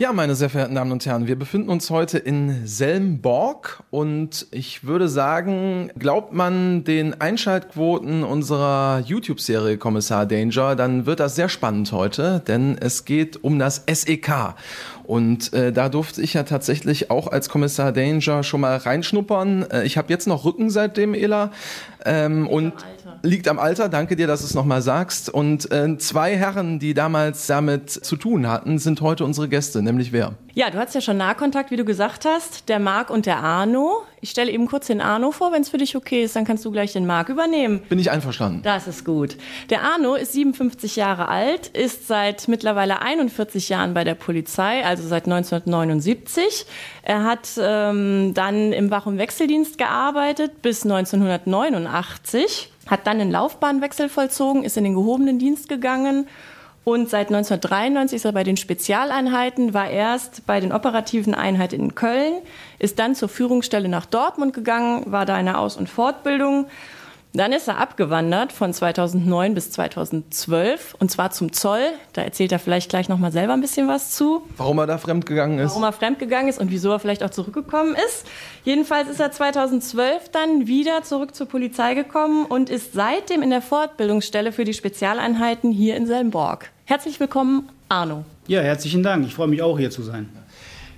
Ja, meine sehr verehrten Damen und Herren, wir befinden uns heute in Selmborg und ich würde sagen, glaubt man den Einschaltquoten unserer YouTube-Serie Kommissar Danger, dann wird das sehr spannend heute, denn es geht um das SEK. Und äh, da durfte ich ja tatsächlich auch als Kommissar Danger schon mal reinschnuppern. Äh, ich habe jetzt noch Rücken seitdem, Ela. Ähm, und liegt am Alter, danke dir, dass du es nochmal sagst. Und äh, zwei Herren, die damals damit zu tun hatten, sind heute unsere Gäste, nämlich wer? Ja, du hast ja schon Nahkontakt, wie du gesagt hast, der Marc und der Arno. Ich stelle eben kurz den Arno vor, wenn es für dich okay ist, dann kannst du gleich den Marc übernehmen. Bin ich einverstanden. Das ist gut. Der Arno ist 57 Jahre alt, ist seit mittlerweile 41 Jahren bei der Polizei, also seit 1979. Er hat ähm, dann im Wach- und Wechseldienst gearbeitet bis 1989 hat dann einen Laufbahnwechsel vollzogen, ist in den gehobenen Dienst gegangen und seit 1993 ist er bei den Spezialeinheiten, war erst bei den operativen Einheiten in Köln, ist dann zur Führungsstelle nach Dortmund gegangen, war da in der Aus- und Fortbildung dann ist er abgewandert von 2009 bis 2012 und zwar zum Zoll. Da erzählt er vielleicht gleich noch mal selber ein bisschen was zu. Warum er da fremdgegangen ist. Warum er fremdgegangen ist und wieso er vielleicht auch zurückgekommen ist. Jedenfalls ist er 2012 dann wieder zurück zur Polizei gekommen und ist seitdem in der Fortbildungsstelle für die Spezialeinheiten hier in Selmborg. Herzlich willkommen, Arno. Ja, herzlichen Dank. Ich freue mich auch hier zu sein.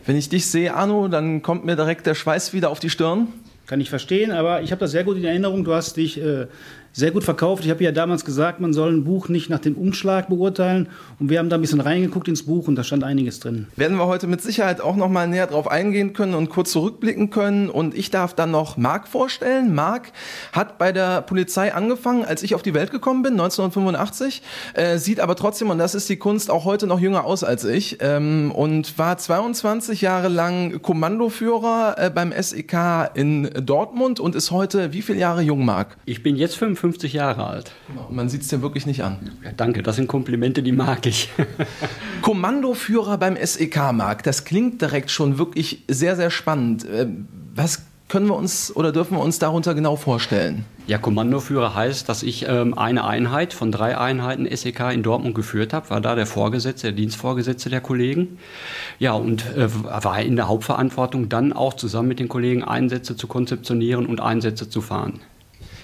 Wenn ich dich sehe, Arno, dann kommt mir direkt der Schweiß wieder auf die Stirn. Kann ich verstehen, aber ich habe das sehr gut in Erinnerung. Du hast dich äh, sehr gut verkauft. Ich habe ja damals gesagt, man soll ein Buch nicht nach dem Umschlag beurteilen. Und wir haben da ein bisschen reingeguckt ins Buch und da stand einiges drin. Werden wir heute mit Sicherheit auch noch mal näher drauf eingehen können und kurz zurückblicken können. Und ich darf dann noch Marc vorstellen. Marc hat bei der Polizei angefangen, als ich auf die Welt gekommen bin, 1985. Äh, sieht aber trotzdem, und das ist die Kunst, auch heute noch jünger aus als ich. Ähm, und war 22 Jahre lang Kommandoführer äh, beim SEK in Dortmund und ist heute wie viele Jahre jung, Marc? Ich bin jetzt 55. 55 Jahre alt. Genau. Man sieht es dir wirklich nicht an. Ja, danke, das sind Komplimente, die mag ich. Kommandoführer beim SEK, Marc, das klingt direkt schon wirklich sehr, sehr spannend. Äh, was können wir uns oder dürfen wir uns darunter genau vorstellen? Ja, Kommandoführer heißt, dass ich ähm, eine Einheit von drei Einheiten SEK in Dortmund geführt habe, war da der Vorgesetzte, der Dienstvorgesetzte der Kollegen. Ja, und äh, war in der Hauptverantwortung dann auch zusammen mit den Kollegen Einsätze zu konzeptionieren und Einsätze zu fahren.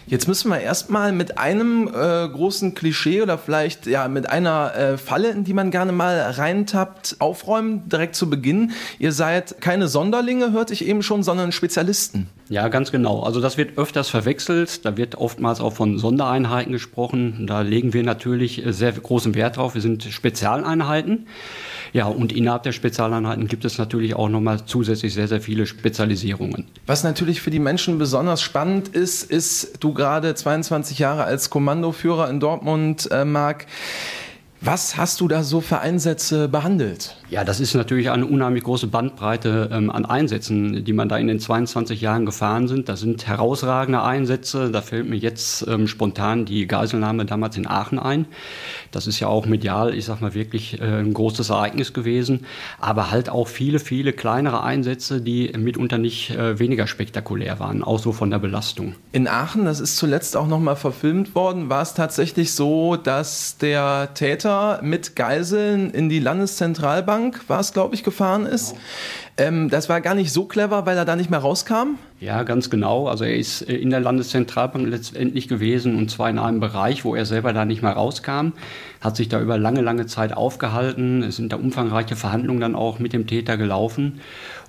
Jetzt müssen wir erstmal mit einem äh, großen Klischee oder vielleicht ja mit einer äh, Falle, in die man gerne mal reintappt, aufräumen, direkt zu Beginn. Ihr seid keine Sonderlinge, hörte ich eben schon, sondern Spezialisten. Ja, ganz genau. Also das wird öfters verwechselt. Da wird oftmals auch von Sondereinheiten gesprochen. Da legen wir natürlich äh, sehr großen Wert drauf. Wir sind Spezialeinheiten. Ja, und innerhalb der Spezialeinheiten gibt es natürlich auch nochmal zusätzlich sehr, sehr viele Spezialisierungen. Was natürlich für die Menschen besonders spannend ist, ist, du gerade 22 Jahre als Kommandoführer in Dortmund, äh, Marc, was hast du da so für Einsätze behandelt? Ja, das ist natürlich eine unheimlich große Bandbreite ähm, an Einsätzen, die man da in den 22 Jahren gefahren sind. Das sind herausragende Einsätze. Da fällt mir jetzt ähm, spontan die Geiselnahme damals in Aachen ein. Das ist ja auch medial, ich sag mal, wirklich äh, ein großes Ereignis gewesen. Aber halt auch viele, viele kleinere Einsätze, die mitunter nicht äh, weniger spektakulär waren, auch so von der Belastung. In Aachen, das ist zuletzt auch nochmal verfilmt worden, war es tatsächlich so, dass der Täter Täter mit Geiseln in die Landeszentralbank, war es, glaube ich, gefahren ist. Ähm, das war gar nicht so clever, weil er da nicht mehr rauskam? Ja, ganz genau. Also er ist äh, in der Landeszentralbank letztendlich gewesen und zwar in einem Bereich, wo er selber da nicht mehr rauskam, hat sich da über lange, lange Zeit aufgehalten. Es sind da umfangreiche Verhandlungen dann auch mit dem Täter gelaufen.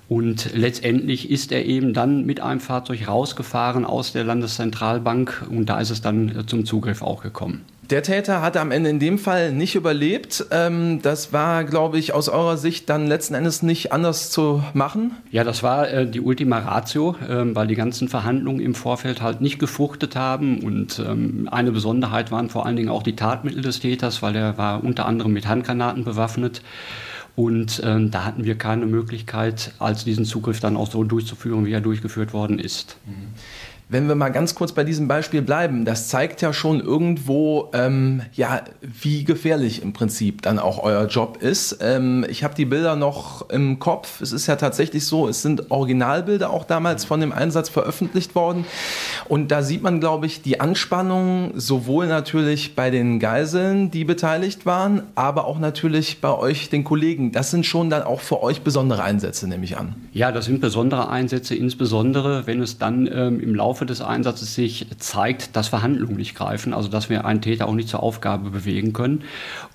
Und letztendlich ist er eben dann mit einem Fahrzeug rausgefahren aus der Landeszentralbank und da ist es dann zum Zugriff auch gekommen. Der Täter hatte am Ende in dem Fall nicht überlebt. Ähm, das war, glaube ich, aus eurer Sicht dann letzten Endes nicht anders zu machen. Ja, das war äh, die Ultima Ratio, äh, weil die ganzen Verhandlungen im Vorfeld halt nicht gefruchtet haben. Und ähm, eine Besonderheit waren vor allen Dingen auch die Tatmittel des Täters, weil er war unter anderem mit Handgranaten bewaffnet. Und ähm, da hatten wir keine Möglichkeit, als diesen Zugriff dann auch so durchzuführen, wie er durchgeführt worden ist. Mhm. Wenn wir mal ganz kurz bei diesem Beispiel bleiben, das zeigt ja schon irgendwo, ähm, ja, wie gefährlich im Prinzip dann auch euer Job ist. Ähm, ich habe die Bilder noch im Kopf. Es ist ja tatsächlich so, es sind Originalbilder auch damals von dem Einsatz veröffentlicht worden. Und da sieht man, glaube ich, die Anspannung sowohl natürlich bei den Geiseln, die beteiligt waren, aber auch natürlich bei euch, den Kollegen. Das sind schon dann auch für euch besondere Einsätze, nehme ich an. Ja, das sind besondere Einsätze, insbesondere wenn es dann ähm, im Laufe des Einsatzes sich zeigt, dass Verhandlungen nicht greifen, also dass wir einen Täter auch nicht zur Aufgabe bewegen können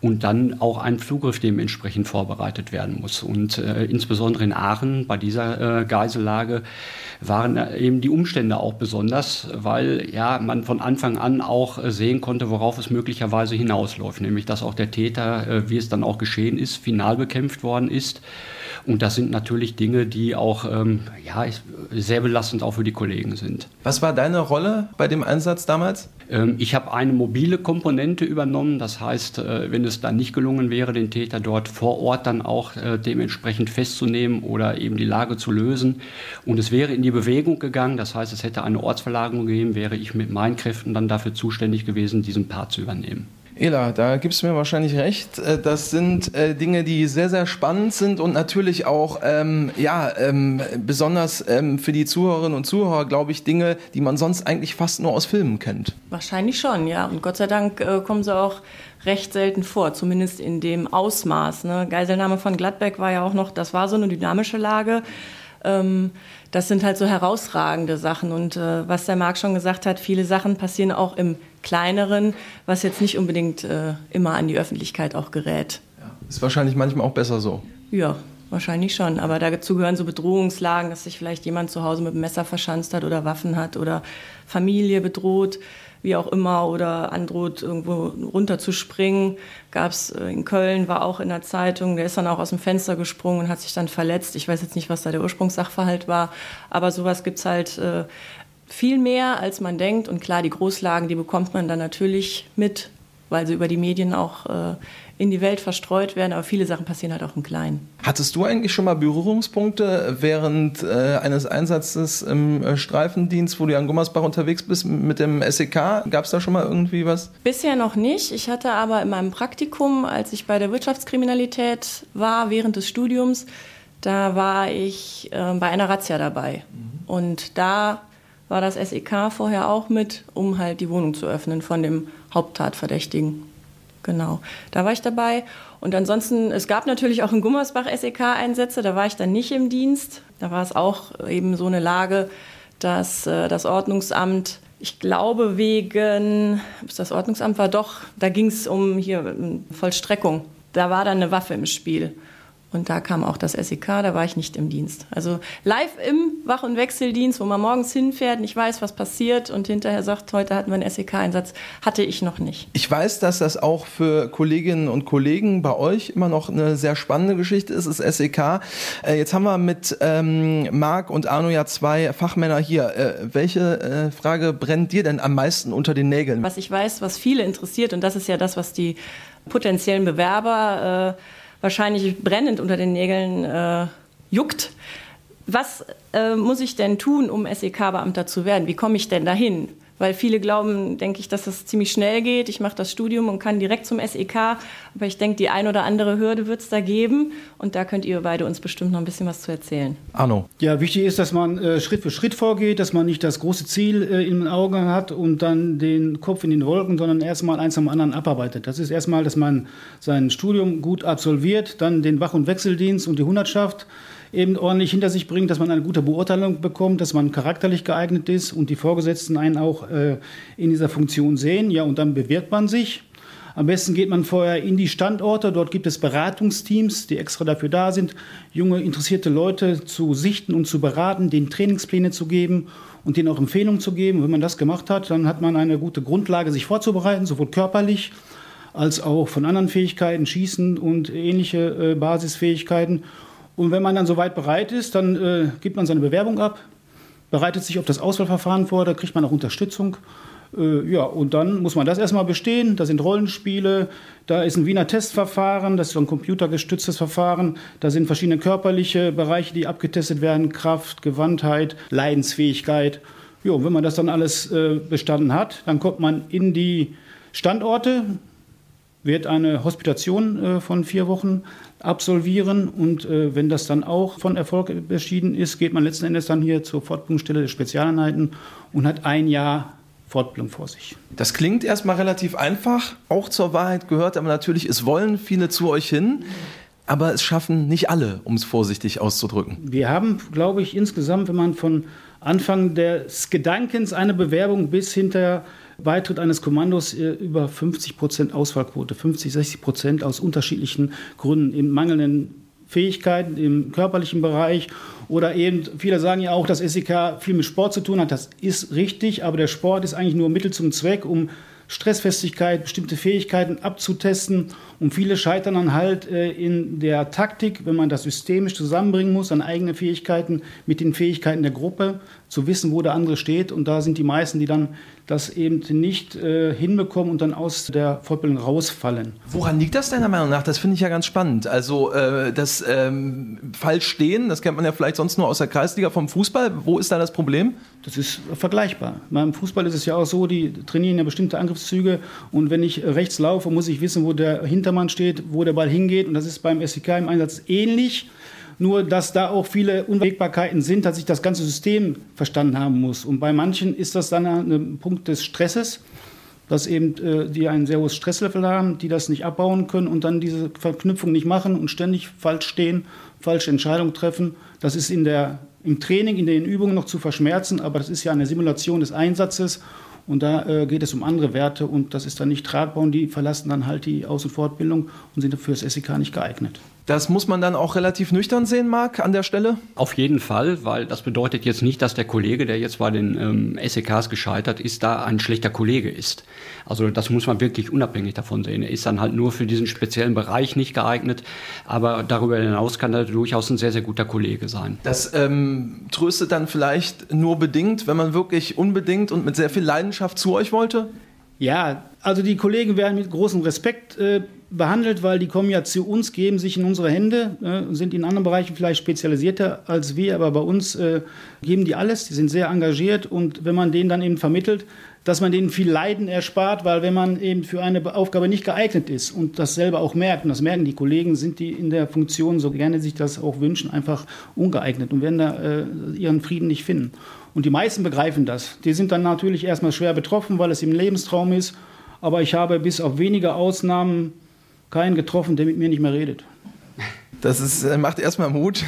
und dann auch ein Zugriff dementsprechend vorbereitet werden muss. Und äh, insbesondere in Aachen bei dieser äh, Geisellage waren eben die Umstände auch besonders, weil ja man von Anfang an auch äh, sehen konnte, worauf es möglicherweise hinausläuft, nämlich dass auch der Täter, äh, wie es dann auch geschehen ist, final bekämpft worden ist und das sind natürlich Dinge, die auch ähm, ja, sehr belastend auch für die Kollegen sind. Was war deine Rolle bei dem Einsatz damals? Ähm, ich habe eine mobile Komponente übernommen. Das heißt, äh, wenn es dann nicht gelungen wäre, den Täter dort vor Ort dann auch äh, dementsprechend festzunehmen oder eben die Lage zu lösen und es wäre in die Bewegung gegangen, das heißt, es hätte eine Ortsverlagerung gegeben, wäre ich mit meinen Kräften dann dafür zuständig gewesen, diesen Part zu übernehmen. Ela, da gibst du mir wahrscheinlich recht. Äh, das sind äh, Dinge, die sehr, sehr spannend sind und natürlich auch, ähm, ja, ähm, besonders ähm, für die Zuhörerinnen und Zuhörer, glaube ich, Dinge, die man sonst eigentlich fast nur aus Filmen kennt. Wahrscheinlich schon, ja. Und Gott sei Dank äh, kommen sie auch recht selten vor, zumindest in dem Ausmaß. Ne? Geiselnahme von Gladbeck war ja auch noch, das war so eine dynamische Lage. Ähm, das sind halt so herausragende Sachen. Und äh, was der Marc schon gesagt hat, viele Sachen passieren auch im Kleineren, was jetzt nicht unbedingt äh, immer an die Öffentlichkeit auch gerät. Ja, ist wahrscheinlich manchmal auch besser so. Ja, wahrscheinlich schon. Aber dazu gehören so Bedrohungslagen, dass sich vielleicht jemand zu Hause mit einem Messer verschanzt hat oder Waffen hat oder Familie bedroht wie auch immer, oder androht, irgendwo runterzuspringen. Gab es äh, in Köln, war auch in der Zeitung, der ist dann auch aus dem Fenster gesprungen und hat sich dann verletzt. Ich weiß jetzt nicht, was da der Ursprungssachverhalt war, aber sowas gibt es halt äh, viel mehr, als man denkt. Und klar, die Großlagen, die bekommt man dann natürlich mit, weil sie über die Medien auch äh, in die Welt verstreut werden, aber viele Sachen passieren halt auch im Kleinen. Hattest du eigentlich schon mal Berührungspunkte während äh, eines Einsatzes im äh, Streifendienst, wo du an Gummersbach unterwegs bist mit dem SEK? Gab es da schon mal irgendwie was? Bisher noch nicht. Ich hatte aber in meinem Praktikum, als ich bei der Wirtschaftskriminalität war, während des Studiums, da war ich äh, bei einer Razzia dabei. Mhm. Und da war das SEK vorher auch mit, um halt die Wohnung zu öffnen von dem Haupttatverdächtigen. Genau, da war ich dabei. Und ansonsten, es gab natürlich auch in Gummersbach SEK-Einsätze, da war ich dann nicht im Dienst. Da war es auch eben so eine Lage, dass äh, das Ordnungsamt, ich glaube wegen, das Ordnungsamt war doch, da ging es um hier Vollstreckung. Da war dann eine Waffe im Spiel. Und da kam auch das SEK, da war ich nicht im Dienst. Also live im Wach- und Wechseldienst, wo man morgens hinfährt, nicht weiß, was passiert und hinterher sagt, heute hatten wir einen SEK-Einsatz, hatte ich noch nicht. Ich weiß, dass das auch für Kolleginnen und Kollegen bei euch immer noch eine sehr spannende Geschichte ist, das SEK. Äh, jetzt haben wir mit ähm, Marc und Arno ja zwei Fachmänner hier. Äh, welche äh, Frage brennt dir denn am meisten unter den Nägeln? Was ich weiß, was viele interessiert, und das ist ja das, was die potenziellen Bewerber äh, wahrscheinlich brennend unter den Nägeln äh, juckt. Was äh, muss ich denn tun, um SEK-Beamter zu werden? Wie komme ich denn dahin? Weil viele glauben, denke ich, dass das ziemlich schnell geht. Ich mache das Studium und kann direkt zum SEK. Aber ich denke, die ein oder andere Hürde wird es da geben. Und da könnt ihr beide uns bestimmt noch ein bisschen was zu erzählen. Arno. Ja, wichtig ist, dass man äh, Schritt für Schritt vorgeht, dass man nicht das große Ziel äh, in den Augen hat und dann den Kopf in den Wolken, sondern erstmal eins am anderen abarbeitet. Das ist erstmal, dass man sein Studium gut absolviert, dann den Wach- und Wechseldienst und die Hundertschaft eben ordentlich hinter sich bringt, dass man eine gute Beurteilung bekommt, dass man charakterlich geeignet ist und die Vorgesetzten einen auch äh, in dieser Funktion sehen. Ja, und dann bewirbt man sich. Am besten geht man vorher in die Standorte. Dort gibt es Beratungsteams, die extra dafür da sind, junge, interessierte Leute zu sichten und zu beraten, denen Trainingspläne zu geben und denen auch Empfehlungen zu geben. wenn man das gemacht hat, dann hat man eine gute Grundlage, sich vorzubereiten, sowohl körperlich als auch von anderen Fähigkeiten, Schießen und ähnliche äh, Basisfähigkeiten. Und wenn man dann soweit bereit ist, dann äh, gibt man seine Bewerbung ab, bereitet sich auf das Auswahlverfahren vor, da kriegt man auch Unterstützung. Äh, ja, und dann muss man das erstmal bestehen. Da sind Rollenspiele, da ist ein Wiener Testverfahren, das ist so ein computergestütztes Verfahren. Da sind verschiedene körperliche Bereiche, die abgetestet werden: Kraft, Gewandtheit, Leidensfähigkeit. Jo, wenn man das dann alles äh, bestanden hat, dann kommt man in die Standorte, wird eine Hospitation äh, von vier Wochen absolvieren und äh, wenn das dann auch von Erfolg beschieden ist, geht man letzten Endes dann hier zur Fortbildungsstelle der Spezialeinheiten und hat ein Jahr Fortbildung vor sich. Das klingt erstmal relativ einfach. Auch zur Wahrheit gehört aber natürlich, es wollen viele zu euch hin. Aber es schaffen nicht alle, um es vorsichtig auszudrücken. Wir haben, glaube ich, insgesamt, wenn man von Anfang des Gedankens eine Bewerbung bis hinter Beitritt eines Kommandos äh, über 50 Prozent Ausfallquote, 50, 60 Prozent aus unterschiedlichen Gründen, in mangelnden Fähigkeiten im körperlichen Bereich oder eben, viele sagen ja auch, dass SEK viel mit Sport zu tun hat. Das ist richtig, aber der Sport ist eigentlich nur Mittel zum Zweck, um Stressfestigkeit, bestimmte Fähigkeiten abzutesten. Und viele scheitern dann halt äh, in der Taktik, wenn man das systemisch zusammenbringen muss, an eigene Fähigkeiten mit den Fähigkeiten der Gruppe, zu wissen, wo der andere steht. Und da sind die meisten, die dann das eben nicht äh, hinbekommen und dann aus der Fortbildung rausfallen. Woran liegt das deiner Meinung nach? Das finde ich ja ganz spannend. Also äh, das ähm, falsch stehen, das kennt man ja vielleicht sonst nur aus der Kreisliga vom Fußball. Wo ist da das Problem? Das ist vergleichbar. Beim Fußball ist es ja auch so, die trainieren ja bestimmte Angriffszüge und wenn ich rechts laufe, muss ich wissen, wo der Hintermann steht, wo der Ball hingeht und das ist beim SEK im Einsatz ähnlich. Nur, dass da auch viele Unwägbarkeiten sind, dass ich das ganze System verstanden haben muss. Und bei manchen ist das dann ein Punkt des Stresses, dass eben äh, die ein sehr hohes Stresslevel haben, die das nicht abbauen können und dann diese Verknüpfung nicht machen und ständig falsch stehen, falsche Entscheidungen treffen. Das ist in der, im Training, in den Übungen noch zu verschmerzen, aber das ist ja eine Simulation des Einsatzes und da äh, geht es um andere Werte und das ist dann nicht tragbar und die verlassen dann halt die Aus- und Fortbildung und sind für das SEK nicht geeignet. Das muss man dann auch relativ nüchtern sehen, Marc, an der Stelle? Auf jeden Fall, weil das bedeutet jetzt nicht, dass der Kollege, der jetzt bei den ähm, SEKs gescheitert ist, da ein schlechter Kollege ist. Also das muss man wirklich unabhängig davon sehen. Er ist dann halt nur für diesen speziellen Bereich nicht geeignet, aber darüber hinaus kann er durchaus ein sehr, sehr guter Kollege sein. Das ähm, tröstet dann vielleicht nur bedingt, wenn man wirklich unbedingt und mit sehr viel Leidenschaft zu euch wollte? Ja, also die Kollegen werden mit großem Respekt äh, behandelt, weil die kommen ja zu uns, geben sich in unsere Hände, äh, sind in anderen Bereichen vielleicht spezialisierter als wir, aber bei uns äh, geben die alles, die sind sehr engagiert und wenn man denen dann eben vermittelt, dass man denen viel Leiden erspart, weil wenn man eben für eine Aufgabe nicht geeignet ist und das selber auch merkt, und das merken die Kollegen, sind die in der Funktion, so gerne sich das auch wünschen, einfach ungeeignet und werden da äh, ihren Frieden nicht finden. Und die meisten begreifen das. Die sind dann natürlich erstmal schwer betroffen, weil es im Lebenstraum ist. Aber ich habe bis auf wenige Ausnahmen keinen getroffen, der mit mir nicht mehr redet. Das ist, äh, macht erstmal Mut.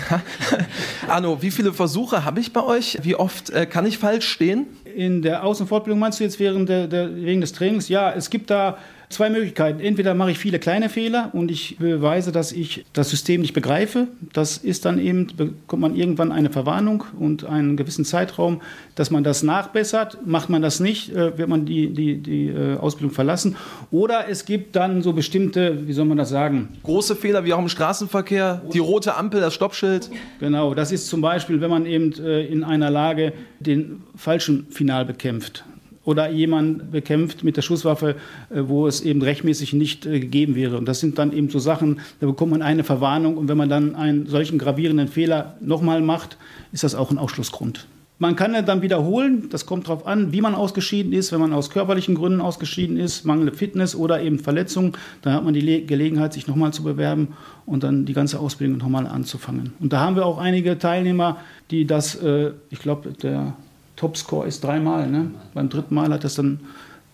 Arno, wie viele Versuche habe ich bei euch? Wie oft äh, kann ich falsch stehen? In der Außenfortbildung meinst du jetzt während der, der, wegen des Trainings? Ja, es gibt da zwei Möglichkeiten. Entweder mache ich viele kleine Fehler und ich beweise, dass ich das System nicht begreife. Das ist dann eben, bekommt man irgendwann eine Verwarnung und einen gewissen Zeitraum, dass man das nachbessert. Macht man das nicht, äh, wird man die, die, die äh, Ausbildung verlassen. Oder es gibt dann so bestimmte, wie soll man das sagen? Große Fehler, wie auch im Straßenverkehr, die rote Ampel, das Stoppschild. Genau, das ist zum Beispiel, wenn man eben äh, in einer Lage den falschen Final bekämpft oder jemand bekämpft mit der Schusswaffe, äh, wo es eben rechtmäßig nicht äh, gegeben wäre. Und das sind dann eben so Sachen, da bekommt man eine Verwarnung und wenn man dann einen solchen gravierenden Fehler nochmal macht, ist das auch ein Ausschlussgrund. Man kann dann wiederholen, das kommt darauf an, wie man ausgeschieden ist. Wenn man aus körperlichen Gründen ausgeschieden ist, mangelnde Fitness oder eben Verletzung, dann hat man die Gelegenheit, sich nochmal zu bewerben und dann die ganze Ausbildung nochmal anzufangen. Und da haben wir auch einige Teilnehmer, die das, äh, ich glaube, der Topscore ist dreimal. Ne? Beim dritten Mal hat er es dann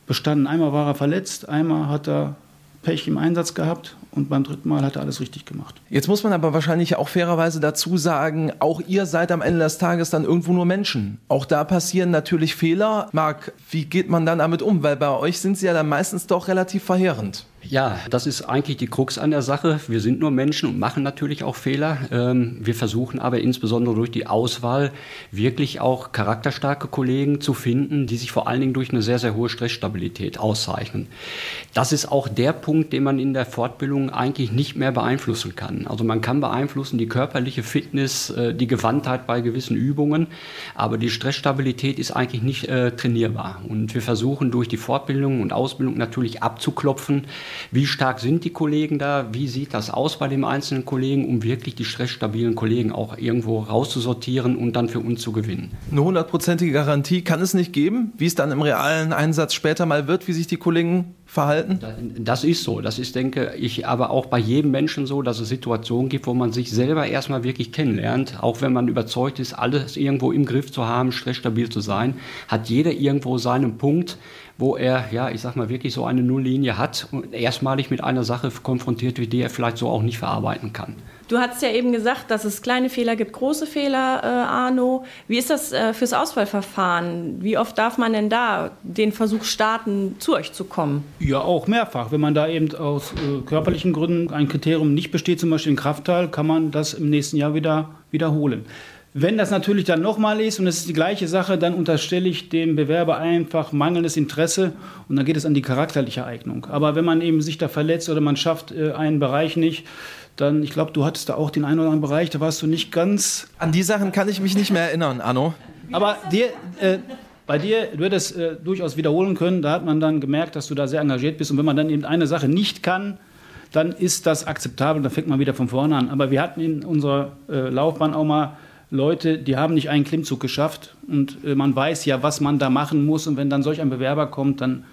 bestanden. Einmal war er verletzt, einmal hat er Pech im Einsatz gehabt und beim dritten Mal hat er alles richtig gemacht. Jetzt muss man aber wahrscheinlich auch fairerweise dazu sagen, auch ihr seid am Ende des Tages dann irgendwo nur Menschen. Auch da passieren natürlich Fehler. Marc, wie geht man dann damit um? Weil bei euch sind sie ja dann meistens doch relativ verheerend. Ja, das ist eigentlich die Krux an der Sache. Wir sind nur Menschen und machen natürlich auch Fehler. Ähm, wir versuchen aber insbesondere durch die Auswahl wirklich auch charakterstarke Kollegen zu finden, die sich vor allen Dingen durch eine sehr, sehr hohe Stressstabilität auszeichnen. Das ist auch der Punkt, den man in der Fortbildung eigentlich nicht mehr beeinflussen kann. Also man kann beeinflussen die körperliche Fitness, äh, die Gewandtheit bei gewissen Übungen, aber die Stressstabilität ist eigentlich nicht äh, trainierbar. Und wir versuchen durch die Fortbildung und Ausbildung natürlich abzuklopfen, Wie stark sind die Kollegen da? Wie sieht das aus bei den einzelnen Kollegen, um wirklich die stressstabilen Kollegen auch irgendwo rauszusortieren und dann für uns zu gewinnen? Eine hundertprozentige Garantie kann es nicht geben, wie es dann im realen Einsatz später mal wird, wie sich die Kollegen verhalten? Das ist so. Das ist, denke ich, aber auch bei jedem Menschen so, dass es Situationen gibt, wo man sich selber erstmal wirklich kennenlernt. Auch wenn man überzeugt ist, alles irgendwo im Griff zu haben, stressstabil zu sein, hat jeder irgendwo seinen Punkt, wo er, ja, ich sag mal, wirklich so eine Nulllinie hat und erstmalig mit einer Sache konfrontiert wird, die er vielleicht so auch nicht verarbeiten kann. Du hast ja eben gesagt, dass es kleine Fehler gibt, große Fehler, äh, Arno. Wie ist das äh, fürs Auswahlverfahren? Wie oft darf man denn da den Versuch starten, zu euch zu kommen? Ja, auch mehrfach. Wenn man da eben aus äh, körperlichen Gründen ein Kriterium nicht besteht, zum Beispiel in Kraftteil, kann man das im nächsten Jahr wieder wiederholen. Wenn das natürlich dann nochmal ist und es ist die gleiche Sache, dann unterstelle ich dem Bewerber einfach mangelndes Interesse und dann geht es an die charakterliche Eignung. Aber wenn man eben sich da verletzt oder man schafft äh, einen Bereich nicht, dann, ich glaube, du hattest da auch den einen oder anderen Bereich, da warst du nicht ganz. An die Sachen kann ich mich nicht mehr erinnern, Anno. Aber dir, äh, bei dir, du hättest äh, durchaus wiederholen können, da hat man dann gemerkt, dass du da sehr engagiert bist und wenn man dann eben eine Sache nicht kann, dann ist das akzeptabel, dann fängt man wieder von vorne an. Aber wir hatten in unserer äh, Laufbahn auch mal Leute, die haben nicht einen Klimmzug geschafft und äh, man weiß ja, was man da machen muss. Und wenn dann solch ein Bewerber kommt, dann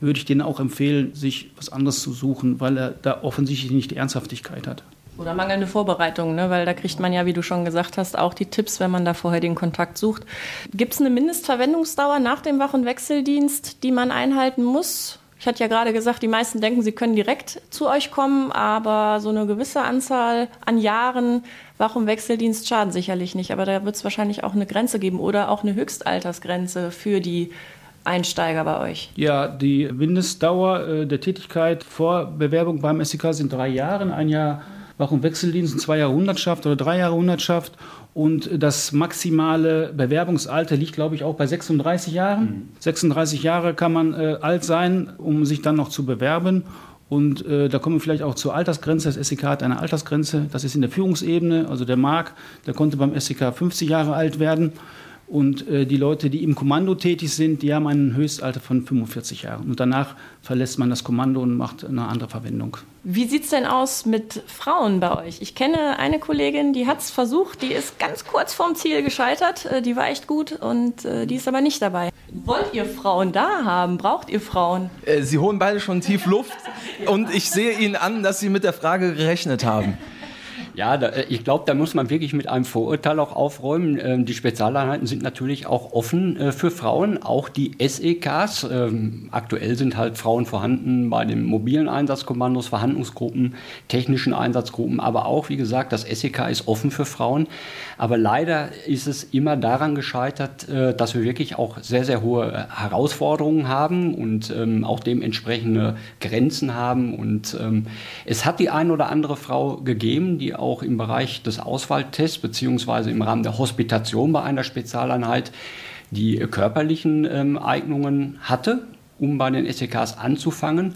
würde ich denen auch empfehlen, sich was anderes zu suchen, weil er da offensichtlich nicht die Ernsthaftigkeit hat. Oder mangelnde Vorbereitung, ne? weil da kriegt man ja, wie du schon gesagt hast, auch die Tipps, wenn man da vorher den Kontakt sucht. Gibt es eine Mindestverwendungsdauer nach dem Wach- und Wechseldienst, die man einhalten muss? Ich hatte ja gerade gesagt, die meisten denken, sie können direkt zu euch kommen, aber so eine gewisse Anzahl an Jahren und Wechseldienst schaden sicherlich nicht. Aber da wird es wahrscheinlich auch eine Grenze geben oder auch eine Höchstaltersgrenze für die Einsteiger bei euch? Ja, die Mindestdauer äh, der Tätigkeit vor Bewerbung beim SEK sind drei Jahre. Ein Jahr Wach- und Wechseldienst, zwei Jahre Hundertschaft oder drei Jahre Hundertschaft. Und das maximale Bewerbungsalter liegt, glaube ich, auch bei 36 Jahren. Mhm. 36 Jahre kann man äh, alt sein, um sich dann noch zu bewerben. Und äh, da kommen wir vielleicht auch zur Altersgrenze. Das SEK hat eine Altersgrenze. Das ist in der Führungsebene. Also der Marc, der konnte beim SEK 50 Jahre alt werden. Und äh, die Leute, die im Kommando tätig sind, die haben ein Höchstalter von 45 Jahren. Und danach verlässt man das Kommando und macht eine andere Verwendung. Wie sieht es denn aus mit Frauen bei euch? Ich kenne eine Kollegin, die hat es versucht, die ist ganz kurz vorm Ziel gescheitert. Äh, die war echt gut und äh, die ist aber nicht dabei. Wollt ihr Frauen da haben? Braucht ihr Frauen? Äh, sie holen beide schon tief Luft und ich sehe ihnen an, dass sie mit der Frage gerechnet haben. Ja, da, äh, ich glaube, da muss man wirklich mit einem Vorurteil auch aufräumen. Ähm, die Spezialeinheiten sind natürlich auch offen äh, für Frauen, auch die SEKs. Ähm, aktuell sind halt Frauen vorhanden bei den mobilen Einsatzkommandos, Verhandlungsgruppen, technischen Einsatzgruppen, aber auch, wie gesagt, das SEK ist offen für Frauen. Aber leider ist es immer daran gescheitert, äh, dass wir wirklich auch sehr, sehr hohe äh, Herausforderungen haben und ähm, auch dementsprechende Grenzen haben. Und ähm, es hat die ein oder andere Frau gegeben, die auch im Bereich des Auswahltests beziehungsweise im Rahmen der Hospitation bei einer Spezialeinheit die körperlichen ähm, Eignungen hatte, um bei den SEKs anzufangen.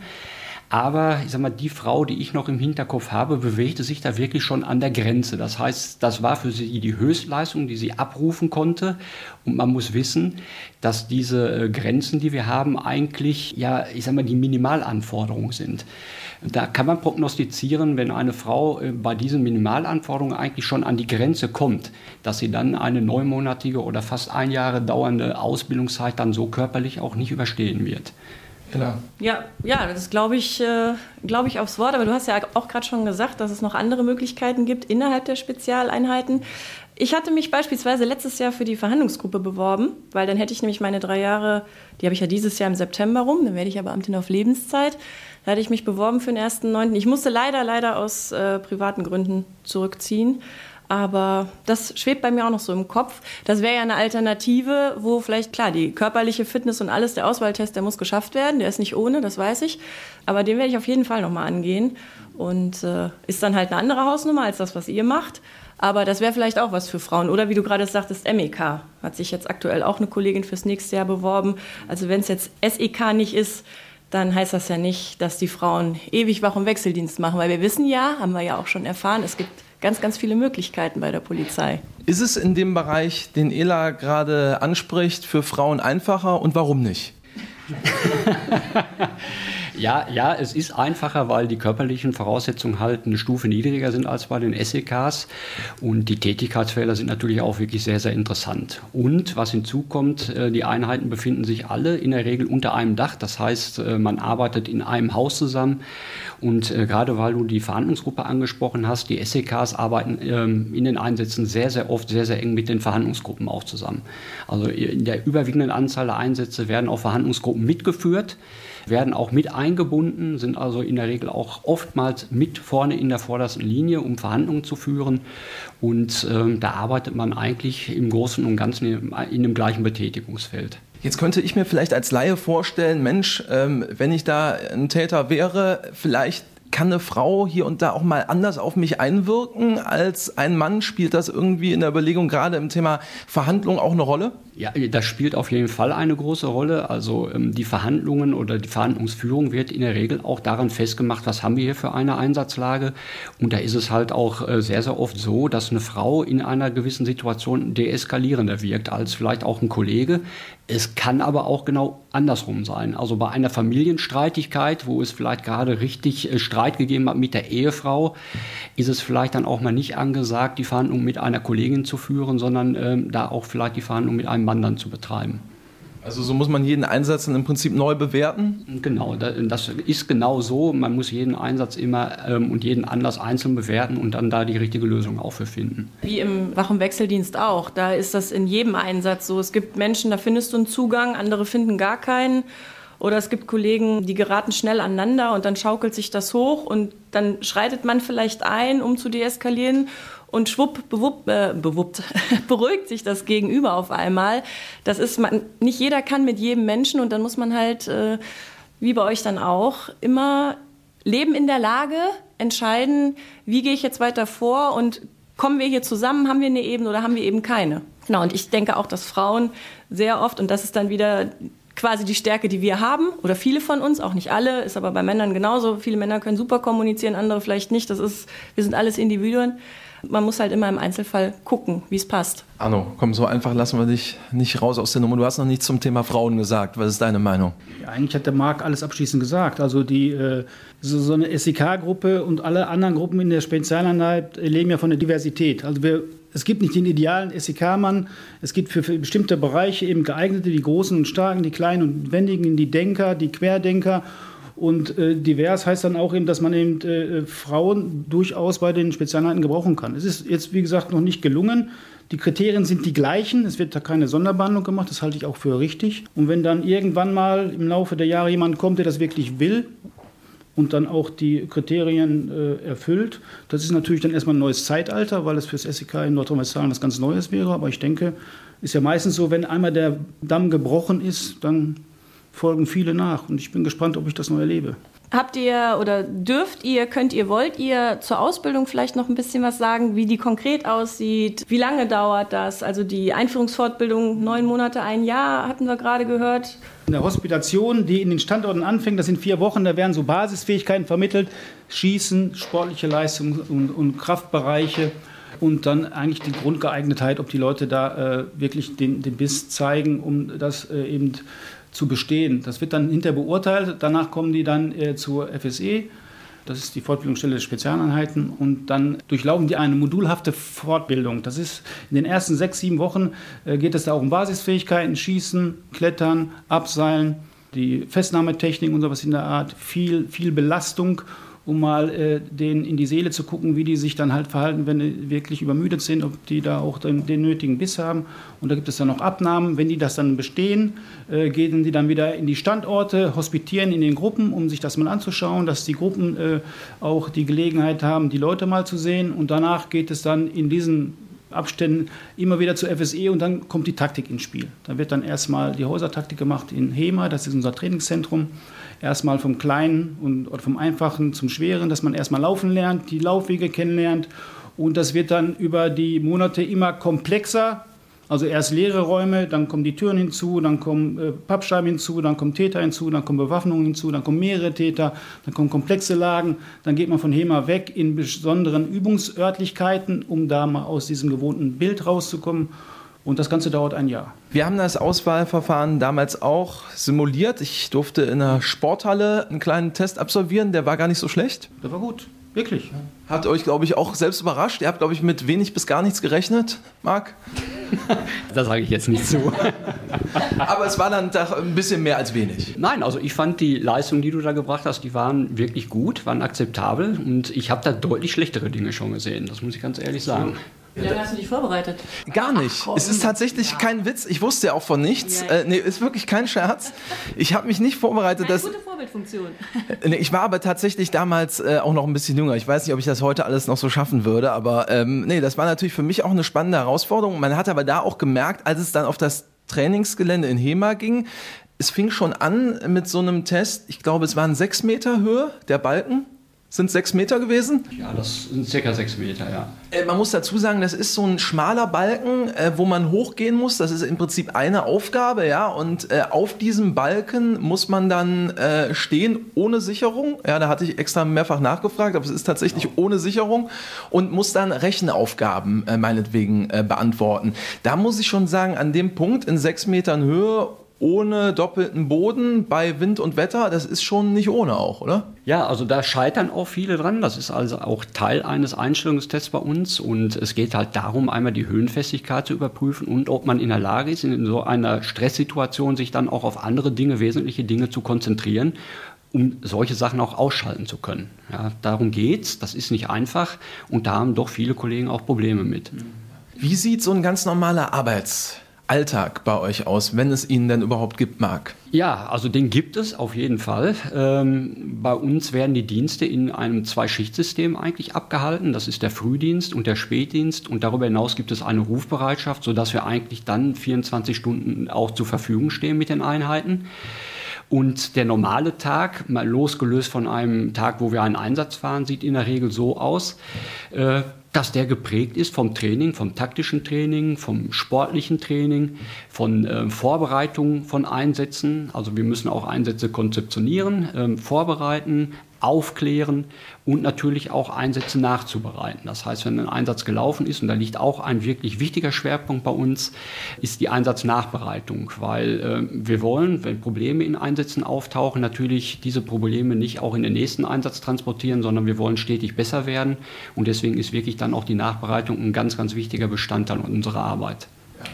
Aber ich sag mal, die Frau, die ich noch im Hinterkopf habe, bewegte sich da wirklich schon an der Grenze. Das heißt, das war für sie die Höchstleistung, die sie abrufen konnte. Und man muss wissen, dass diese äh, Grenzen, die wir haben, eigentlich, ja, ich sag mal, die Minimalanforderungen sind. Da kann man prognostizieren, wenn eine Frau äh, bei diesen Minimalanforderungen eigentlich schon an die Grenze kommt, dass sie dann eine neunmonatige oder fast ein Jahre dauernde Ausbildungszeit dann so körperlich auch nicht überstehen wird. Klar. Ja, ja, das glaube ich, äh, glaube ich aufs Wort. Aber du hast ja auch gerade schon gesagt, dass es noch andere Möglichkeiten gibt innerhalb der Spezialeinheiten. Ich hatte mich beispielsweise letztes Jahr für die Verhandlungsgruppe beworben, weil dann hätte ich nämlich meine drei Jahre, die habe ich ja dieses Jahr im September rum, dann werde ich ja Beamtin auf Lebenszeit. Da hatte ich mich beworben für den 1.9. Ich musste leider, leider aus äh, privaten Gründen zurückziehen. Aber das schwebt bei mir auch noch so im Kopf. Das wäre ja eine Alternative, wo vielleicht, klar, die körperliche Fitness und alles, der Auswahltest, der muss geschafft werden. Der ist nicht ohne, das weiß ich. Aber den werde ich auf jeden Fall nochmal angehen. Und äh, ist dann halt eine andere Hausnummer als das, was ihr macht. Aber das wäre vielleicht auch was für Frauen. Oder wie du gerade sagtest, MEK. Hat sich jetzt aktuell auch eine Kollegin fürs nächste Jahr beworben. Also wenn es jetzt SEK nicht ist, dann heißt das ja nicht, dass die Frauen ewig Wach- und Wechseldienst machen. Weil wir wissen ja, haben wir ja auch schon erfahren, es gibt ganz, ganz viele Möglichkeiten bei der Polizei. Ist es in dem Bereich, den Ela gerade anspricht, für Frauen einfacher und warum nicht? Ja, ja, es ist einfacher, weil die körperlichen Voraussetzungen halt eine Stufe niedriger sind als bei den SEKs. Und die Tätigkeitsfelder sind natürlich auch wirklich sehr, sehr interessant. Und was hinzukommt, äh, die Einheiten befinden sich alle in der Regel unter einem Dach. Das heißt, äh, man arbeitet in einem Haus zusammen. Und äh, gerade weil du die Verhandlungsgruppe angesprochen hast, die SEKs arbeiten ähm, in den Einsätzen sehr, sehr oft sehr, sehr eng mit den Verhandlungsgruppen auch zusammen. Also in der überwiegenden Anzahl der Einsätze werden auch Verhandlungsgruppen mitgeführt werden auch mit eingebunden, sind also in der Regel auch oftmals mit vorne in der vordersten Linie, um Verhandlungen zu führen. Und ähm, da arbeitet man eigentlich im Großen und Ganzen in, in dem gleichen Betätigungsfeld. Jetzt könnte ich mir vielleicht als Laie vorstellen, Mensch, ähm, wenn ich da ein Täter wäre, vielleicht kann eine Frau hier und da auch mal anders auf mich einwirken als ein Mann? Spielt das irgendwie in der Überlegung gerade im Thema Verhandlung auch eine Rolle? Ja, das spielt auf jeden Fall eine große Rolle. Also ähm, die Verhandlungen oder die Verhandlungsführung wird in der Regel auch daran festgemacht, was haben wir hier für eine Einsatzlage. Und da ist es halt auch äh, sehr, sehr oft so, dass eine Frau in einer gewissen Situation deeskalierender wirkt als vielleicht auch ein Kollege. Es kann aber auch genau andersrum sein. Also bei einer Familienstreitigkeit, wo es vielleicht gerade richtig äh, Streit gegeben hat mit der Ehefrau, ist es vielleicht dann auch mal nicht angesagt, die Verhandlung mit einer Kollegin zu führen, sondern ähm, da auch vielleicht die Verhandlung mit einem einem Mann dann zu betreiben. Also so muss man jeden Einsatz im Prinzip neu bewerten? Genau, das ist genau so. Man muss jeden Einsatz immer ähm, und jeden Anlass einzeln bewerten und dann da die richtige Lösung auch für finden. Wie im Wach- und Wechseldienst auch. Da ist das in jedem Einsatz so. Es gibt Menschen, da findest du einen Zugang, andere finden gar keinen. Oder es gibt Kollegen, die geraten schnell aneinander und dann schaukelt sich das hoch und dann schreitet man vielleicht ein, um zu deeskalieren und schwupp, bewuppt, äh, bewuppt, beruhigt sich das Gegenüber auf einmal. Das ist man, nicht jeder kann mit jedem Menschen und dann muss man halt, äh, wie bei euch dann auch, immer leben in der Lage, entscheiden, wie gehe ich jetzt weiter vor und kommen wir hier zusammen, haben wir eine Ebene oder haben wir eben keine. Genau, und ich denke auch, dass Frauen sehr oft, und das ist dann wieder quasi die Stärke, die wir haben, oder viele von uns, auch nicht alle, ist aber bei Männern genauso. Viele Männer können super kommunizieren, andere vielleicht nicht. Das ist, wir sind alles Individuen. Man muss halt immer im Einzelfall gucken, wie es passt. Arno, komm, so einfach lassen wir dich nicht raus aus der Nummer. Du hast noch nichts zum Thema Frauen gesagt. Was ist deine Meinung? Ja, eigentlich hat der Marc alles abschließend gesagt. Also die äh, so, so eine SEK-Gruppe und alle anderen Gruppen in der Spezialeinheit leben ja von der Diversität. Also wir es gibt nicht den idealen SEK-Mann. Es gibt für, für, bestimmte Bereiche eben geeignete, die Großen und Starken, die Kleinen und Wendigen, die Denker, die Querdenker. Und äh, divers heißt dann auch eben, dass man eben äh, Frauen durchaus bei den Spezialeinheiten gebrauchen kann. Es ist jetzt, wie gesagt, noch nicht gelungen. Die Kriterien sind die gleichen. Es wird da keine Sonderbehandlung gemacht. Das halte ich auch für richtig. Und wenn dann irgendwann mal im Laufe der Jahre jemand kommt, der das wirklich will und dann auch die Kriterien äh, erfüllt, das ist natürlich dann erstmal ein neues Zeitalter, weil es für das SEK in Nordrhein-Westfalen was ganz Neues wäre. Aber ich denke, ist ja meistens so, wenn einmal der Damm gebrochen ist, dann folgen viele nach. Und ich bin gespannt, ob ich das noch erlebe. Habt ihr oder dürft ihr, könnt ihr, wollt ihr zur Ausbildung vielleicht noch ein bisschen was sagen, wie die konkret aussieht? Wie lange dauert das? Also die Einführungsfortbildung, neun Monate, ein Jahr, hatten wir gerade gehört. In der Hospitation, die in den Standorten anfängt, das sind vier Wochen, da werden so Basisfähigkeiten vermittelt, Schießen, sportliche Leistung und, und Kraftbereiche und dann eigentlich die Grundgeeignetheit, ob die Leute da äh, wirklich den, den Biss zeigen, um das äh, eben zu bestehen. Das wird dann hinterher beurteilt. Danach kommen die dann äh, zur FSE. Das ist die Fortbildungsstelle der Spezialeinheiten. Und dann durchlaufen die eine modulhafte Fortbildung. Das ist in den ersten sechs, sieben Wochen äh, geht es da auch um Basisfähigkeiten, Schießen, Klettern, Abseilen, die Festnahmetechnik und sowas in der Art. Viel, viel Belastung um mal äh, denen in die Seele zu gucken, wie die sich dann halt verhalten, wenn die wirklich übermüdet sind, ob die da auch den, den nötigen Biss haben. Und da gibt es dann noch Abnahmen. Wenn die das dann bestehen, äh, gehen die dann wieder in die Standorte, hospitieren in den Gruppen, um sich das mal anzuschauen, dass die Gruppen äh, auch die Gelegenheit haben, die Leute mal zu sehen. Und danach geht es dann in diesen Abständen immer wieder zur FSE und dann kommt die Taktik ins Spiel. Da wird dann erstmal die Häusertaktik gemacht in HEMA, das ist unser Trainingszentrum erstmal vom Kleinen und oder vom Einfachen zum Schweren, dass man erstmal laufen lernt, die Laufwege kennenlernt. Und das wird dann über die Monate immer komplexer. Also erst leere Räume, dann kommen die Türen hinzu, dann kommen äh, Pappscheiben hinzu, dann kommen Täter hinzu, dann kommen Bewaffnungen hinzu, dann kommen mehrere Täter, dann kommen komplexe Lagen. Dann geht man von HEMA weg in besonderen Übungsörtlichkeiten, um da mal aus diesem gewohnten Bild rauszukommen. Und das Ganze dauert ein Jahr. Wir haben das Auswahlverfahren damals auch simuliert. Ich durfte in einer Sporthalle einen kleinen Test absolvieren, der war gar nicht so schlecht. Der war gut, wirklich. Hat euch, glaube ich, auch selbst überrascht. Ihr habt, glaube ich, mit wenig bis gar nichts gerechnet, Marc. Da sage ich jetzt nicht zu. Aber es war dann doch ein bisschen mehr als wenig. Nein, also ich fand die Leistungen, die du da gebracht hast, die waren wirklich gut, waren akzeptabel und ich habe da deutlich schlechtere Dinge schon gesehen. Das muss ich ganz ehrlich sagen. Wie lange hast du dich vorbereitet? Gar nicht. es ist tatsächlich kein Witz. Ich wusste ja auch von nichts. Ja. Äh, nee, ist wirklich kein Scherz. Ich habe mich nicht vorbereitet. Eine Dass, gute Vorbildfunktion. nee, ich war aber tatsächlich damals äh, auch noch ein bisschen jünger. Ich weiß nicht, ob ich das heute alles noch so schaffen würde, aber ähm, nee, das war natürlich für mich auch eine spannende Herausforderung. Man hat aber da auch gemerkt, als es dann auf das Trainingsgelände in Hema ging, es fing schon an mit so einem Test. Ich glaube, es waren sechs Meter Höhe der Balken. Sind sechs Meter gewesen? Ja, das sind circa sechs Meter, ja. Äh, Man muss dazu sagen, das ist so ein schmaler Balken, äh, wo man hochgehen muss. Das ist im Prinzip eine Aufgabe, ja. Und äh, auf diesem Balken muss man dann äh, stehen ohne Sicherung. Ja, da hatte ich extra mehrfach nachgefragt, aber es ist tatsächlich ohne Sicherung und muss dann Rechenaufgaben äh, meinetwegen äh, beantworten. Da muss ich schon sagen, an dem Punkt in sechs Metern Höhe ohne doppelten Boden bei Wind und Wetter, das ist schon nicht ohne auch, oder? Ja, also da scheitern auch viele dran. Das ist also auch Teil eines Einstellungstests bei uns. Und es geht halt darum, einmal die Höhenfestigkeit zu überprüfen und ob man in der Lage ist, in so einer Stresssituation sich dann auch auf andere Dinge, wesentliche Dinge zu konzentrieren, um solche Sachen auch ausschalten zu können. Ja, darum geht's. Das ist nicht einfach. Und da haben doch viele Kollegen auch Probleme mit. Wie sieht so ein ganz normaler Arbeitsalltag bei euch aus, wenn es ihn denn überhaupt gibt, Marc? Ja, also den gibt es auf jeden Fall. Ähm, bei uns werden die Dienste in einem Zwei-Schicht-System eigentlich abgehalten. Das ist der Frühdienst und der Spätdienst. Und darüber hinaus gibt es eine Rufbereitschaft, sodass wir eigentlich dann 24 Stunden auch zur Verfügung stehen mit den Einheiten. Und der normale Tag, mal losgelöst von einem Tag, wo wir einen Einsatz fahren, sieht in der Regel so aus, äh, dass der geprägt ist vom Training, vom taktischen Training, vom sportlichen Training, von äh, Vorbereitung von Einsätzen. Also wir müssen auch Einsätze konzeptionieren, ähm, vorbereiten, aufklären und natürlich auch Einsätze nachzubereiten. Das heißt, wenn ein Einsatz gelaufen ist, und da liegt auch ein wirklich wichtiger Schwerpunkt bei uns, ist die Einsatznachbereitung, weil äh, wir wollen, wenn Probleme in Einsätzen auftauchen, natürlich diese Probleme nicht auch in den nächsten Einsatz transportieren, sondern wir wollen stetig besser werden und deswegen ist wirklich dann auch die Nachbereitung ein ganz, ganz wichtiger Bestandteil unserer Arbeit.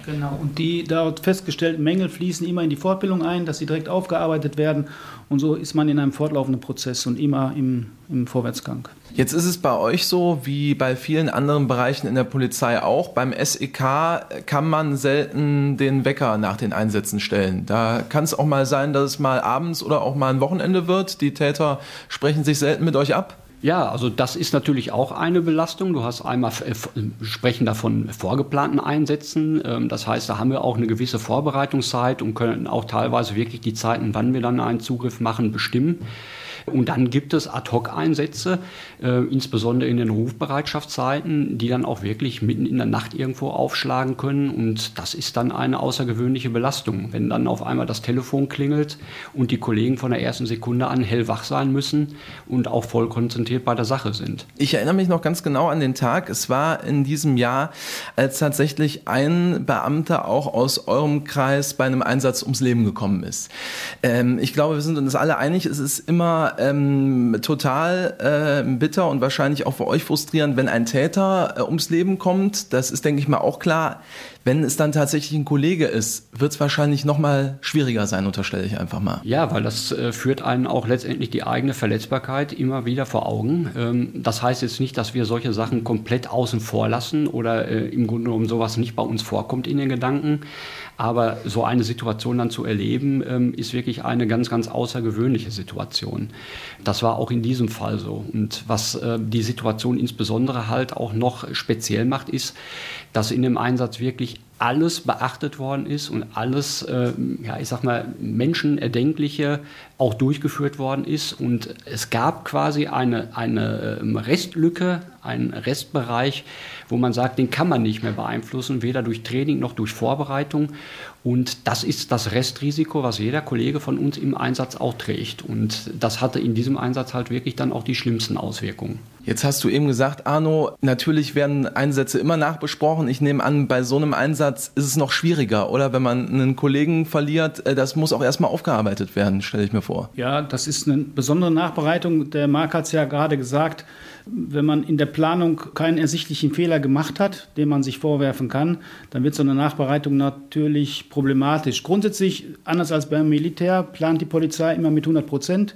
Genau, und die dort festgestellten Mängel fließen immer in die Fortbildung ein, dass sie direkt aufgearbeitet werden. Und so ist man in einem fortlaufenden Prozess und immer im, im Vorwärtsgang. Jetzt ist es bei euch so, wie bei vielen anderen Bereichen in der Polizei auch. Beim SEK kann man selten den Wecker nach den Einsätzen stellen. Da kann es auch mal sein, dass es mal abends oder auch mal ein Wochenende wird. Die Täter sprechen sich selten mit euch ab. Ja, also das ist natürlich auch eine Belastung. Du hast einmal äh, sprechen davon vorgeplanten Einsätzen. Ähm, das heißt, da haben wir auch eine gewisse Vorbereitungszeit und können auch teilweise wirklich die Zeiten, wann wir dann einen Zugriff machen, bestimmen. Und dann gibt es Ad-Hoc-Einsätze, äh, insbesondere in den Rufbereitschaftszeiten, die dann auch wirklich mitten in der Nacht irgendwo aufschlagen können. Und das ist dann eine außergewöhnliche Belastung, wenn dann auf einmal das Telefon klingelt und die Kollegen von der ersten Sekunde an hellwach sein müssen und auch voll konzentriert bei der Sache sind. Ich erinnere mich noch ganz genau an den Tag. Es war in diesem Jahr, als tatsächlich ein Beamter auch aus eurem Kreis bei einem Einsatz ums Leben gekommen ist. Ähm, ich glaube, wir sind uns alle einig, es ist immer ähm, total äh, bitter und wahrscheinlich auch für euch frustrierend, wenn ein Täter äh, ums Leben kommt. Das ist, denke ich mal, auch klar. Wenn es dann tatsächlich ein Kollege ist, wird es wahrscheinlich noch mal schwieriger sein, unterstelle ich einfach mal. Ja, weil das äh, führt einen auch letztendlich die eigene Verletzbarkeit immer wieder vor Augen. Ähm, das heißt jetzt nicht, dass wir solche Sachen komplett außen vor lassen oder äh, im Grunde genommen sowas nicht bei uns vorkommt in den Gedanken. Aber so eine Situation dann zu erleben, ähm, ist wirklich eine ganz, ganz außergewöhnliche Situation. Das war auch in diesem Fall so. Und was äh, die Situation insbesondere halt auch noch speziell macht, ist, dass in dem Einsatz wirklich alles beachtet worden ist und alles, äh, ja, ich sag mal, Menschenerdenkliche auch durchgeführt worden ist. Und es gab quasi eine, eine ähm, Restlücke ein Restbereich, wo man sagt, den kann man nicht mehr beeinflussen, weder durch Training noch durch Vorbereitung. Und das ist das Restrisiko, was jeder Kollege von uns im Einsatz auch trägt. Und das hatte in diesem Einsatz halt wirklich dann auch die schlimmsten Auswirkungen. Jetzt hast du eben gesagt, Arno, natürlich werden Einsätze immer nachbesprochen. Ich nehme an, bei so einem Einsatz ist es noch schwieriger, oder? Wenn man einen Kollegen verliert, äh, das muss auch erstmal aufgearbeitet werden, stelle ich mir vor. Ja, das ist eine besondere Nachbereitung. Der Marc hat es ja gerade gesagt. Wenn man in der Planung keinen ersichtlichen Fehler gemacht hat, den man sich vorwerfen kann, dann wird so eine Nachbereitung natürlich problematisch. Grundsätzlich, anders als beim Militär, plant die Polizei immer mit 100 Prozent.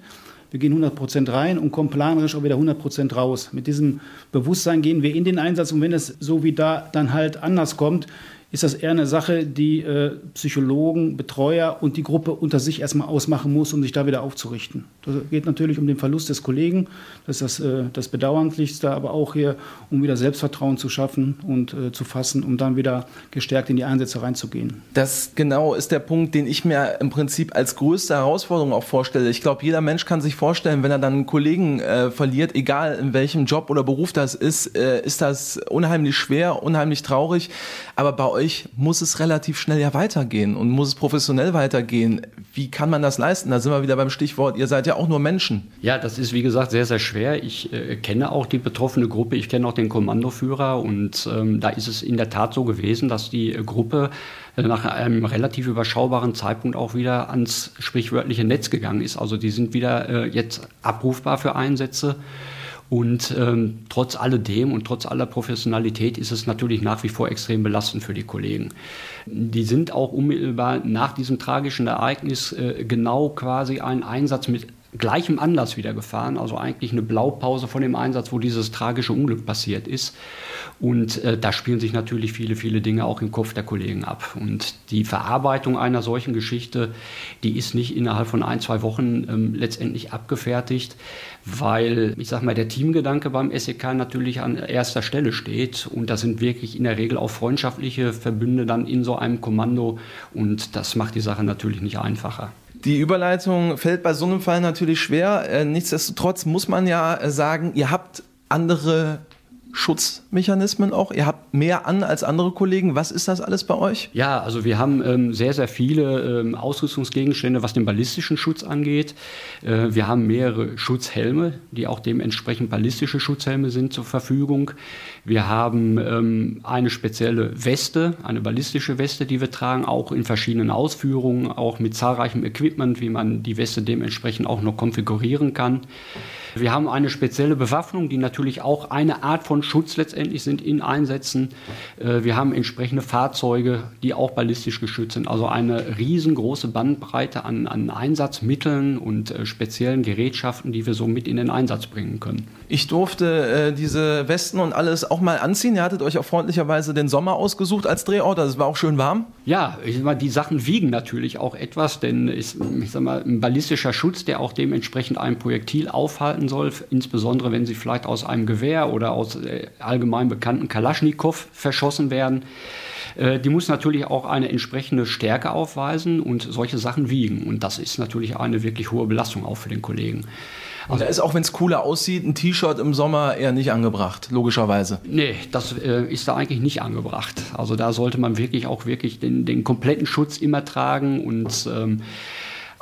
Wir gehen 100 Prozent rein und kommen planerisch auch wieder 100 Prozent raus. Mit diesem Bewusstsein gehen wir in den Einsatz und wenn es so wie da dann halt anders kommt, ist das eher eine Sache, die äh, Psychologen, Betreuer und die Gruppe unter sich erstmal ausmachen muss, um sich da wieder aufzurichten. Das geht natürlich um den Verlust des Kollegen, das ist das, äh, das Bedauerndlichste, aber auch hier, um wieder Selbstvertrauen zu schaffen und äh, zu fassen, um dann wieder gestärkt in die Einsätze reinzugehen. Das genau ist der Punkt, den ich mir im Prinzip als größte Herausforderung auch vorstelle. Ich glaube, jeder Mensch kann sich vorstellen, wenn er dann einen Kollegen äh, verliert, egal in welchem Job oder Beruf das ist, äh, ist das unheimlich schwer, unheimlich traurig. Aber bei euch euch muss es relativ schnell ja weitergehen und muss es professionell weitergehen. Wie kann man das leisten? Da sind wir wieder beim Stichwort, ihr seid ja auch nur Menschen. Ja, das ist wie gesagt sehr, sehr schwer. Ich äh, kenne auch die betroffene Gruppe, ich kenne auch den Kommandoführer und ähm, da ist es in der Tat so gewesen, dass die äh, Gruppe äh, nach einem relativ überschaubaren Zeitpunkt auch wieder ans sprichwörtliche Netz gegangen ist. Also die sind wieder äh, jetzt abrufbar für Einsätze. Und ähm, trotz alledem und trotz aller Professionalität ist es natürlich nach wie vor extrem belastend für die Kollegen. Die sind auch unmittelbar nach diesem tragischen Ereignis äh, genau quasi einen Einsatz mit gleichem Anlass wieder gefahren, also eigentlich eine Blaupause von dem Einsatz, wo dieses tragische Unglück passiert ist. Und äh, da spielen sich natürlich viele, viele Dinge auch im Kopf der Kollegen ab. Und die Verarbeitung einer solchen Geschichte, die ist nicht innerhalb von ein, zwei Wochen ähm, letztendlich abgefertigt, weil, ich sag mal, der Teamgedanke beim SEK natürlich an erster Stelle steht. Und da sind wirklich in der Regel auch freundschaftliche Verbünde dann in so einem Kommando. Und das macht die Sache natürlich nicht einfacher. Die Überleitung fällt bei so einem Fall natürlich schwer. Äh, nichtsdestotrotz muss man ja sagen, ihr habt andere Schutzmechanismen auch? Ihr habt mehr an als andere Kollegen. Was ist das alles bei euch? Ja, also wir haben ähm, sehr, sehr viele ähm, Ausrüstungsgegenstände, was den ballistischen Schutz angeht. Äh, wir haben mehrere Schutzhelme, die auch dementsprechend ballistische Schutzhelme sind zur Verfügung. Wir haben ähm, eine spezielle Weste, eine ballistische Weste, die wir tragen, auch in verschiedenen Ausführungen, auch mit zahlreichem Equipment, wie man die Weste dementsprechend auch noch konfigurieren kann. Wir haben eine spezielle Bewaffnung, die natürlich auch eine Art von Schutz letztendlich sind in Einsätzen. Äh, wir haben entsprechende Fahrzeuge, die auch ballistisch geschützt sind. Also eine riesengroße Bandbreite an, an Einsatzmitteln und äh, speziellen Gerätschaften, die wir so mit in den Einsatz bringen können. Ich durfte äh, diese Westen und alles auch mal anziehen. Ihr hattet euch auch freundlicherweise den Sommer ausgesucht als Drehort. Das war auch schön warm. Ja, ich sag mal, die Sachen wiegen natürlich auch etwas, denn ich, ich sag mal, ein ballistischer Schutz, der auch dementsprechend ein Projektil aufhalten soll, insbesondere wenn sie vielleicht aus einem Gewehr oder aus äh, allgemein bekannten Kalaschnikow verschossen werden, äh, die muss natürlich auch eine entsprechende Stärke aufweisen und solche Sachen wiegen. Und das ist natürlich eine wirklich hohe Belastung auch für den Kollegen. Und da ist auch, wenn es cooler aussieht, ein T-Shirt im Sommer eher nicht angebracht, logischerweise. Nee, das äh, ist da eigentlich nicht angebracht. Also da sollte man wirklich auch wirklich den, den kompletten Schutz immer tragen und ähm,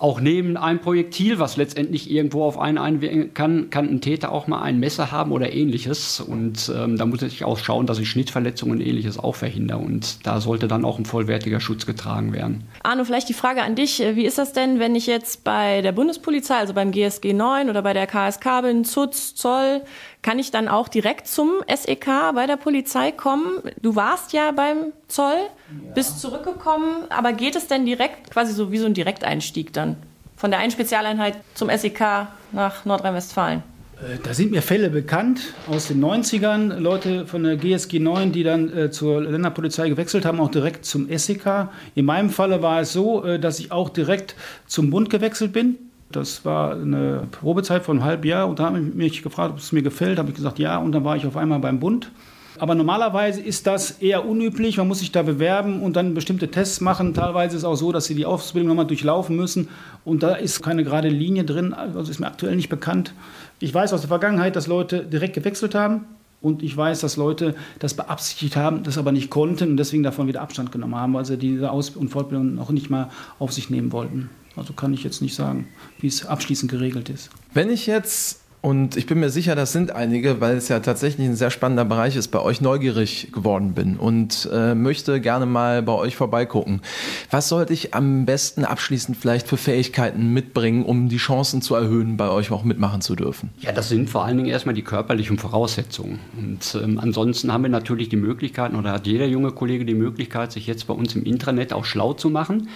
auch neben einem Projektil, was letztendlich irgendwo auf einen einwirken kann, kann ein Täter auch mal ein Messer haben oder ähnliches. Und ähm, da muss ich auch schauen, dass ich Schnittverletzungen und ähnliches auch verhindere. Und da sollte dann auch ein vollwertiger Schutz getragen werden. Arno, vielleicht die Frage an dich. Wie ist das denn, wenn ich jetzt bei der Bundespolizei, also beim GSG 9 oder bei der KSK bin, ZUZ, Zoll, kann ich dann auch direkt zum SEK bei der Polizei kommen? Du warst ja beim Zoll, ja. bist zurückgekommen, aber geht es denn direkt, quasi so wie so ein Direkteinstieg dann? Von der einen Spezialeinheit zum SEK nach Nordrhein-Westfalen? Äh, da sind mir Fälle bekannt aus den 90ern, Leute von der GSG 9, die dann äh, zur Länderpolizei gewechselt haben, auch direkt zum SEK. In meinem Falle war es so, äh, dass ich auch direkt zum Bund gewechselt bin. Das war eine Probezeit von einem halben Jahr und da habe ich mich gefragt, ob es mir gefällt. Da habe ich gesagt, ja, und dann war ich auf einmal beim Bund. Aber normalerweise ist das eher unüblich. Man muss sich da bewerben und dann bestimmte Tests machen. Teilweise ist es auch so, dass sie die Ausbildung nochmal durchlaufen müssen. Und da ist keine gerade Linie drin. Also ist mir aktuell nicht bekannt. Ich weiß aus der Vergangenheit, dass Leute direkt gewechselt haben Und ich weiß, dass Leute das beabsichtigt haben, das aber nicht konnten und deswegen davon wieder Abstand genommen haben, weil sie diese Aus- und Fortbildung noch nicht mal auf sich nehmen wollten. Also kann ich jetzt nicht sagen, wie es abschließend geregelt ist. Wenn ich jetzt und ich bin mir sicher, das sind einige, weil es ja tatsächlich ein sehr spannender Bereich ist, bei euch neugierig geworden bin und äh, möchte gerne mal bei euch vorbeigucken. Was sollte ich am besten abschließend vielleicht für Fähigkeiten mitbringen, um die Chancen zu erhöhen, bei euch auch mitmachen zu dürfen? Ja, das sind vor allen Dingen erstmal die körperlichen Voraussetzungen. Und ähm, ansonsten haben wir natürlich die Möglichkeiten oder hat jeder junge Kollege die Möglichkeit, sich jetzt bei uns im Intranet auch schlau zu machen.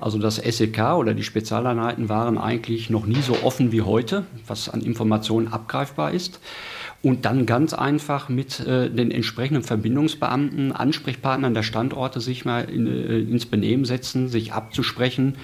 Also das SEK oder die Spezialeinheiten waren eigentlich noch nie so offen wie heute, was an Informationen abgreifbar ist. Und dann ganz einfach mit äh, den entsprechenden Verbindungsbeamten, Ansprechpartnern der Standorte sich mal in, äh, ins Benehmen setzen, sich abzusprechen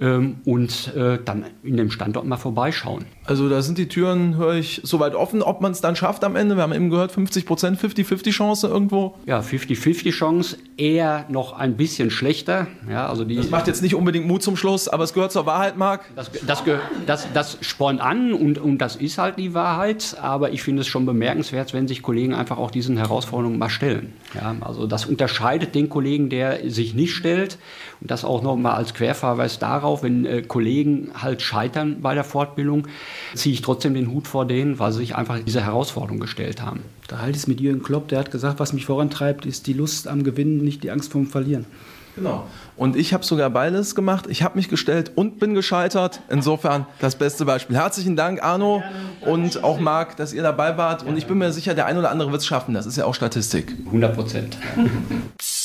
ähm, und äh, dann in dem Standort mal vorbeischauen. Also da sind die Türen, höre ich, soweit offen, ob man es dann schafft am Ende. Wir haben eben gehört, 50 Prozent, 50-50 Chance irgendwo. Ja, 50-50 Chance, eher noch ein bisschen schlechter. Ja, also die, das macht jetzt nicht unbedingt Mut zum Schluss, aber es gehört zur Wahrheit, Marc. Das, das, das, das spornt an und, und das ist halt die Wahrheit, aber ich finde es schon bemerkenswert, wenn sich Kollegen einfach auch diesen Herausforderungen mal stellen. Ja, also das unterscheidet den Kollegen, der sich nicht stellt und das auch nochmal als Querverweis darauf, wenn äh, Kollegen halt scheitern bei der Fortbildung, ziehe ich trotzdem den Hut vor denen, weil sie sich einfach diese Herausforderung gestellt haben. Da halte ich es mit Jürgen Klopp, der hat gesagt, was mich vorantreibt, ist die Lust am Gewinnen, nicht die Angst vorm Verlieren. Genau. Und ich habe sogar beides gemacht. Ich habe mich gestellt und bin gescheitert. Insofern das beste Beispiel. Herzlichen Dank, Arno und auch Marc, dass ihr dabei wart. Und ich bin mir sicher, der ein oder andere wird es schaffen. Das ist ja auch Statistik. 100 Prozent.